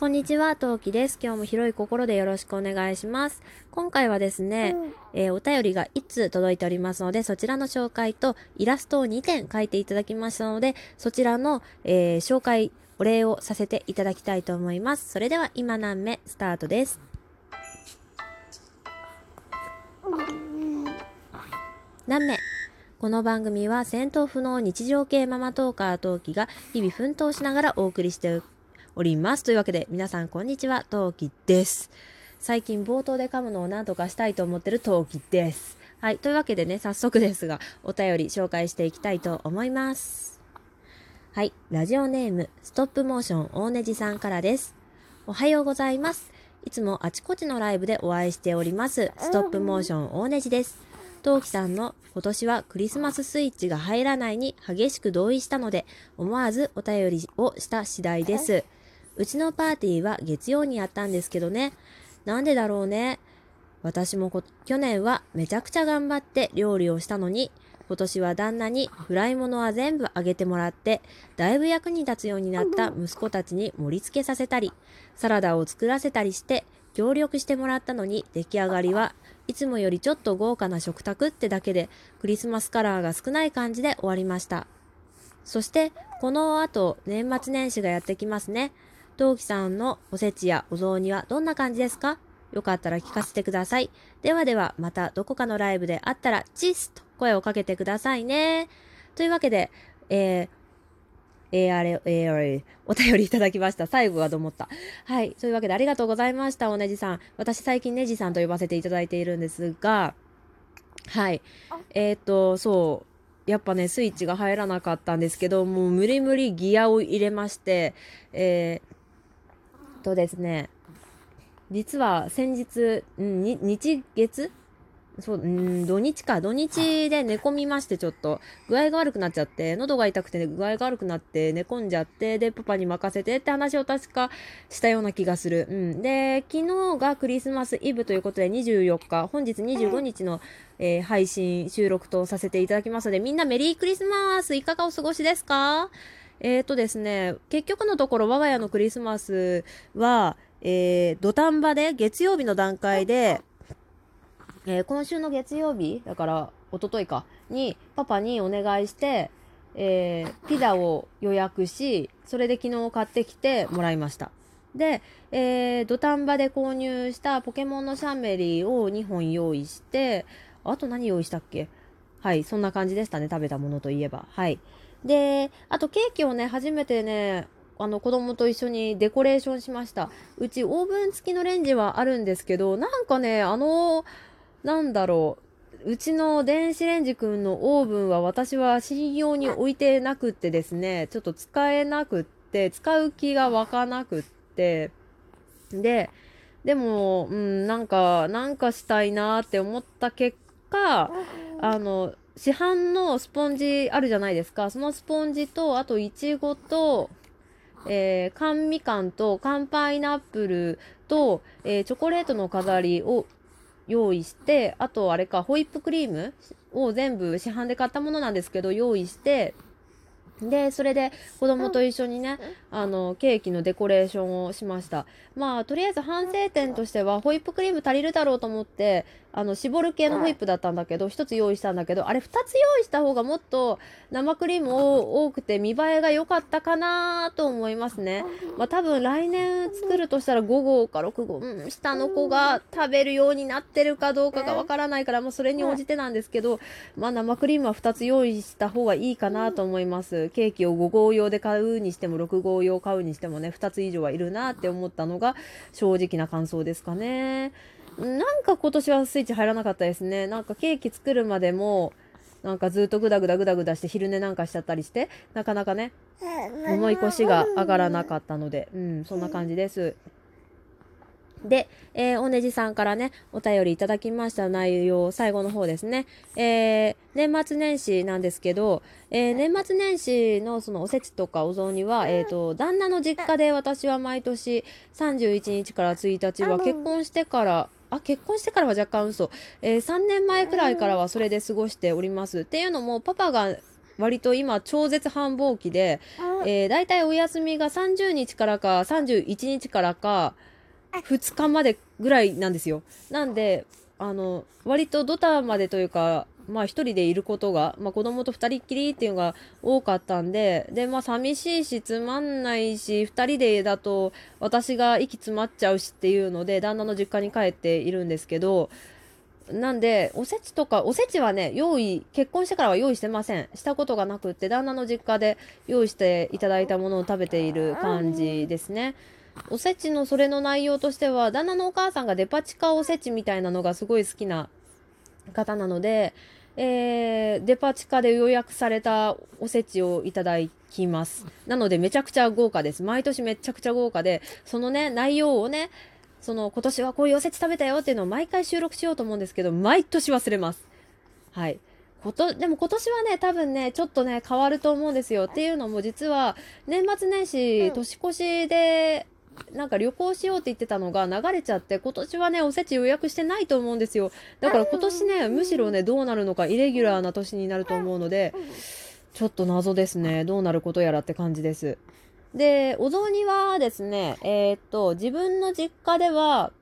こんにちは、トウキです。今日も広い心でよろしくお願いします。今回はですね、えーお便りが1通届いておりますので、そちらの紹介とイラストを2点書いていただきましたので、そちらの、えー紹介、お礼をさせていただきたいと思います。それでは今何目スタートです？何目？この番組は戦闘不能日常系ママトーカートウキが日々奮闘しながらお送りしております。というわけで皆さんこんにちは、トウキです。最近冒頭で噛むのを何とかしたいと思ってるトウキです。はい。というわけでね、早速ですが、お便り紹介していきたいと思います。はい。ラジオネーム、ストップモーション大ネジさんからです。おはようございます。いつもあちこちのライブでお会いしております。ストップモーション大ネジです。トウキさんの今年はクリスマススイッチが入らないに激しく同意したので、思わずお便りをした次第です。うちのパーティーは月曜にやったんですけどね。なんでだろうね。私も去年はめちゃくちゃ頑張って料理をしたのに、今年は旦那にフライ物は全部あげてもらって、だいぶ役に立つようになった息子たちに盛り付けさせたり、サラダを作らせたりして、協力してもらったのに出来上がりはいつもよりちょっと豪華な食卓ってだけでクリスマスカラーが少ない感じで終わりました。そして、この後、年末年始がやってきますね。陶器さんのおせちやお雑煮はどんな感じですか？よかったら聞かせてください。ではでは、またどこかのライブで会ったら、チッスと声をかけてくださいね。というわけで、えー、えー、あれ、えー、お便りいただきました。最後がと思った？はい。というわけで、ありがとうございました、おねじさん。私、最近ねじさんと呼ばせていただいているんですが、はい。えっ、と、そう。やっぱね、スイッチが入らなかったんですけど、もう無理無理ギアを入れまして、えー、とですね、実は先日、日月？そう、ん、土日か。土日で寝込みまして、ちょっと。具合が悪くなっちゃって、喉が痛くて具合が悪くなって、寝込んじゃって、で、パパに任せてって話を確かしたような気がする。うん。で、昨日がクリスマスイブということで、24日、本日25日の、えー配信、収録とさせていただきますので、みんなメリークリスマスいかがお過ごしですか？えーとですね、結局のところ我が家のクリスマスは、えー、土壇場で月曜日の段階で、えー今週の月曜日だから一昨日かにパパにお願いして、えーピザを予約しそれで昨日買ってきてもらいました。で、えー土壇場で購入したポケモンのシャンメリーを2本用意してあと何用意したっけ？はいそんな感じでしたね食べたものといえば。はい。であとケーキをね初めてねあの子供と一緒にデコレーションしました。うちオーブン付きのレンジはあるんですけどなんかねあのなんだろう。うちの電子レンジくんのオーブンは私は信用に置いてなくってですね、ちょっと使えなくって、使う気が湧かなくって、で、でも、うん、なんか、なんかしたいなって思った結果、あの、市販のスポンジあるじゃないですか。そのスポンジと、あといちごと、えー、缶みかんと缶パイナップルと、えーチョコレートの飾りを用意して、あとあれか、ホイップクリームを全部市販で買ったものなんですけど、用意して、で、それで子供と一緒にね、あの、ケーキのデコレーションをしました。まあ、とりあえず反省点としては、ホイップクリーム足りるだろうと思って、あの、絞る系のホイップだったんだけど、一つ用意したんだけど、あれ二つ用意した方がもっと生クリームを多くて見栄えが良かったかなと思いますね。まあ多分来年作るとしたら5号か6号、うん、下の子が食べるようになってるかどうかがわからないから、もうそれに応じてなんですけど、まあ生クリームは2つ用意した方がいいかなと思います。ケーキを5号用で買うにしても6号用買うにしてもね、2つ以上はいるなって思ったのが正直な感想ですかね。なんか今年はスイッチ入らなかったですね。なんかケーキ作るまでも、なんかずっとグダグダグダグダして昼寝なんかしちゃったりして、なかなかね、重い腰が上がらなかったので、うん、そんな感じです。で、えーおねじさんからね、お便りいただきました内容、最後の方ですね。えー年末年始なんですけど、えー年末年始のそのおせちとかお雑煮は、えっ、と、旦那の実家で私は毎年31日から1日は結婚してから、あ、結婚してからは若干嘘。えー3年前くらいからはそれで過ごしております。っていうのも、パパが割と今超絶繁忙期で、えー、大体お休みが30日からか31日からか2日までぐらいなんですよ。なんで、あの、割とドタまでというか、まあ一人でいることが、まあ子供と二人っきりっていうのが多かったんで、で、まあ寂しいしつまんないし、二人でだと私が息詰まっちゃうしっていうので、旦那の実家に帰っているんですけど、なんで、おせちとか、おせちはね、用意、結婚してからは用意してません。したことがなくって、旦那の実家で用意していただいたものを食べている感じですね。おせちのそれの内容としては、旦那のお母さんがデパ地下おせちみたいなのがすごい好きな方なので、えー、デパ地下で予約されたおせちをいただきます。なのでめちゃくちゃ豪華です。毎年めちゃくちゃ豪華で、そのね、内容をね、その今年はこういうおせち食べたよっていうのを毎回収録しようと思うんですけど、毎年忘れます。はい。こと、でも今年はね、多分ね、ちょっとね、変わると思うんですよ。っていうのも実は、年末年始、年越しで、なんか旅行しようって言ってたのが流れちゃって、今年はね、おせち予約してないと思うんですよ。だから今年ね、むしろね、どうなるのか、イレギュラーな年になると思うので、ちょっと謎ですね。どうなることやらって感じです。で、お雑煮はですね、えー、っと、自分の実家では、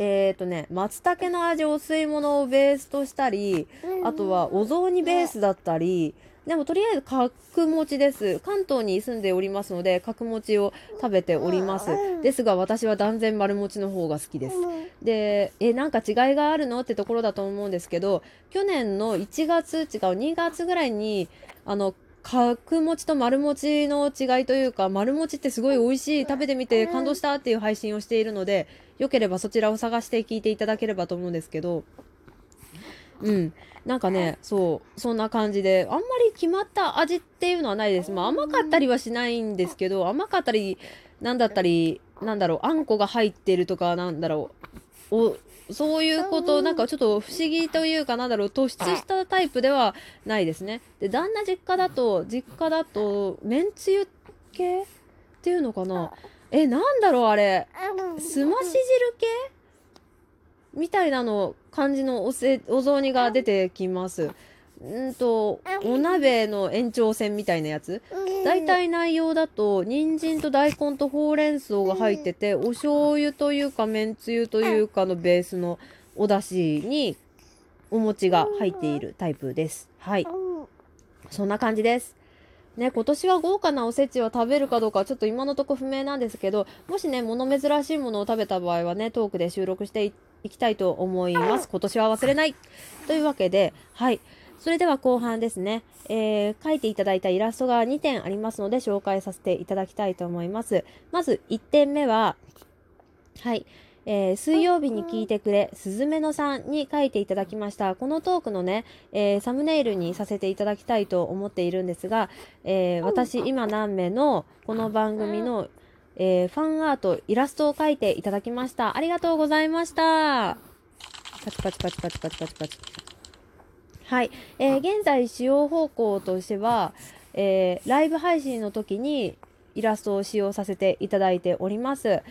えー、っとね、松茸の味お吸い物をベースとしたり、あとはお雑煮ベースだったり、でもとりあえず角餅です。関東に住んでおりますので、角餅を食べております。ですが私は断然丸餅の方が好きです。で、え、なんか違いがあるの？ってところだと思うんですけど、去年の1月、違う、2月ぐらいに、あの、角餅と丸餅の違いというか、丸餅ってすごい美味しい、食べてみて感動したっていう配信をしているので、よければそちらを探して聞いていただければと思うんですけど、うん。なんかね、そう、そんな感じで、あんまり決まった味っていうのはないです。まあ甘かったりはしないんですけど、甘かったり、なんだったり、なんだろう、あんこが入ってるとか、なんだろう、お、そういうこと、なんかちょっと不思議というかなんだろう、突出したタイプではないですね。で、旦那実家だと、実家だと、めんつゆ系っていうのかな？え、なんだろうあれ。すまし汁系？みたいなの、感じのおせ、お雑煮が出てきます。んと、お鍋の延長線みたいなやつ。大体内容だと、人参と大根とほうれん草が入ってて、お醤油というか、めんつゆというかのベースのお出汁に、お餅が入っているタイプです。はい。そんな感じです。ね、今年は豪華なおせちを食べるかどうかちょっと今のとこ不明なんですけど、もしね、物珍しいものを食べた場合はね、トークで収録していきたいと思います。今年は忘れない。というわけで、はい。それでは後半ですね、えー、描いていただいたイラストが2点ありますので紹介させていただきたいと思います。まず1点目は、はい、えー、水曜日に聞いてくれ、すずめのさんに書いていただきました。このトークのね、えー、サムネイルにさせていただきたいと思っているんですが、えー、私、今何名のこの番組の、えファンアート、イラストを描いていただきました。ありがとうございました。パチパチパチパチパチパチパチ。はい、えー、現在使用方向としては、えー、ライブ配信の時にイラストを使用させていただいております。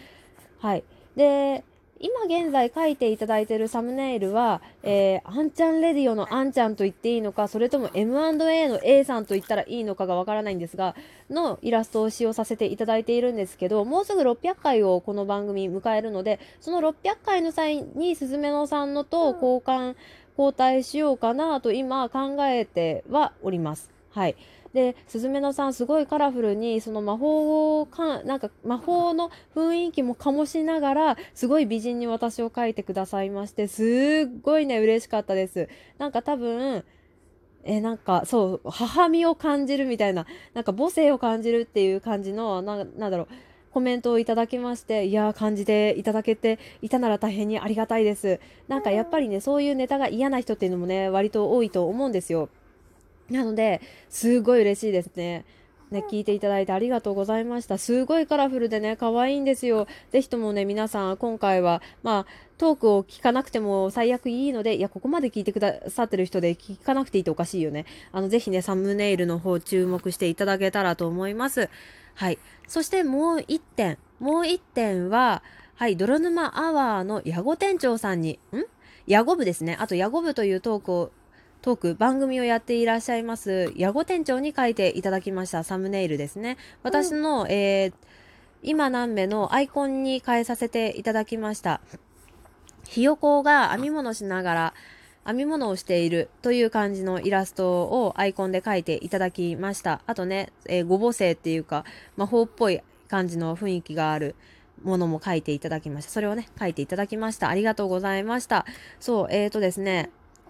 はい。で、今現在書いていただいているサムネイルは、えー、アンちゃんレディオのアンちゃんと言っていいのか、それとも M&A の A さんと言ったらいいのかがわからないんですが、のイラストを使用させていただいているんですけど、もうすぐ600回をこの番組迎えるので、その600回の際にすずめのさんのと交換交代しようかなと今考えてはおります。はい。で、すずめのさんすごいカラフルに、その魔法をか、なんか魔法の雰囲気も醸しながら、すごい美人に私を描いてくださいまして、すっごいね、嬉しかったです。なんか多分、え、なんか、そう、母身を感じるみたいな、なんか母性を感じるっていう感じの、ななんだろう、コメントをいただきまして、いやー、感じていただけていたなら大変にありがたいです。なんかやっぱりね、そういうネタが嫌な人っていうのもね、割と多いと思うんですよ。なので、すごい嬉しいですね。ね、聞いていただいてありがとうございました。すごいカラフルでね、可愛いんですよ。ぜひともね、皆さん、今回は、まあ、トークを聞かなくても最悪いいので、いや、ここまで聞いてくださってる人で聞かなくていいとおかしいよね。あの、ぜひね、サムネイルの方注目していただけたらと思います。はい。そしてもう一点。もう一点は、はい、泥沼アワーのヤゴ店長さんに、ん？ヤゴ部ですね。あと、ヤゴ部というトークをトーク番組をやっていらっしゃいます矢後店長に書いていただきましたサムネイルですね私の、うん、えー、今何目のアイコンに変えさせていただきましたひよこが編み物しながら編み物をしているという感じのイラストをアイコンで描いていただきましたあとね、えー、ご母性っていうか魔法っぽい感じの雰囲気があるものも書いていただきました。それをね、書いていただきました。ありがとうございました。そう、えーとですね、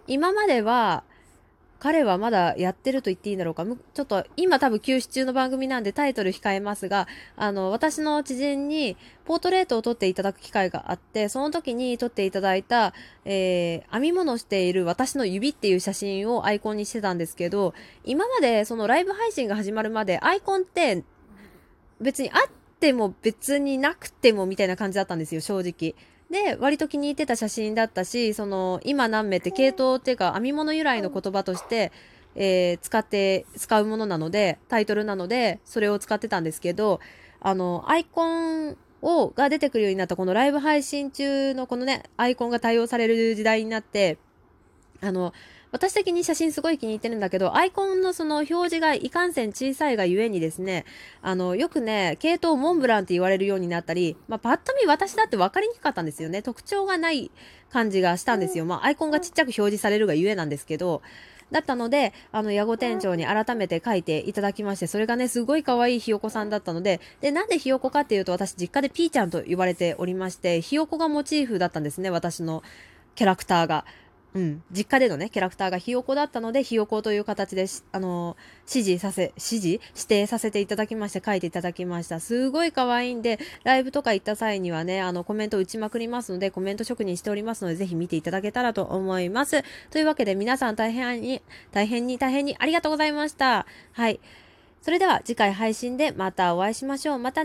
今までは、彼はまだやってると言っていいんだろうか。ちょっと今多分休止中の番組なんでタイトル控えますが、あの、私の知人にポートレートを撮っていただく機会があって、その時に撮っていただいた、えー、編み物している私の指っていう写真をアイコンにしてたんですけど、今までそのライブ配信が始まるまでアイコンって別にあっても別になくてもみたいな感じだったんですよ、正直。で、割と気に入ってた写真だったし、その、今何名って系統っていうか、編み物由来の言葉として、えー、使って、使うものなので、タイトルなので、それを使ってたんですけど、あの、アイコンを、が出てくるようになったこのライブ配信中のこのね、アイコンが対応される時代になって、あの、私的に写真すごい気に入ってるんだけど、アイコンのその表示がいかんせん小さいがゆえにですね、あの、よくね、系統モンブランって言われるようになったり、まあ、パッと見私だって分かりにくかったんですよね。特徴がない感じがしたんですよ。まあ、アイコンがちっちゃく表示されるがゆえなんですけど、だったので、あの、矢後店長に改めて書いていただきまして、それがね、すごい可愛いひよこさんだったので、で、なんでひよこかっていうと、私実家でピーちゃんと言われておりまして、ひよこがモチーフだったんですね、私のキャラクターが。うん、実家でのね、キャラクターがひよこだったので、ひよこという形で、あの指示させ、指示指定させていただきまして、書いていただきました。すごい可愛いんで、ライブとか行った際にはね、あの、コメント打ちまくりますので、コメント職人しておりますので、ぜひ見ていただけたらと思います。というわけで、皆さん大変に、大変に大変にありがとうございました。はい。それでは次回配信でまたお会いしましょう。またね。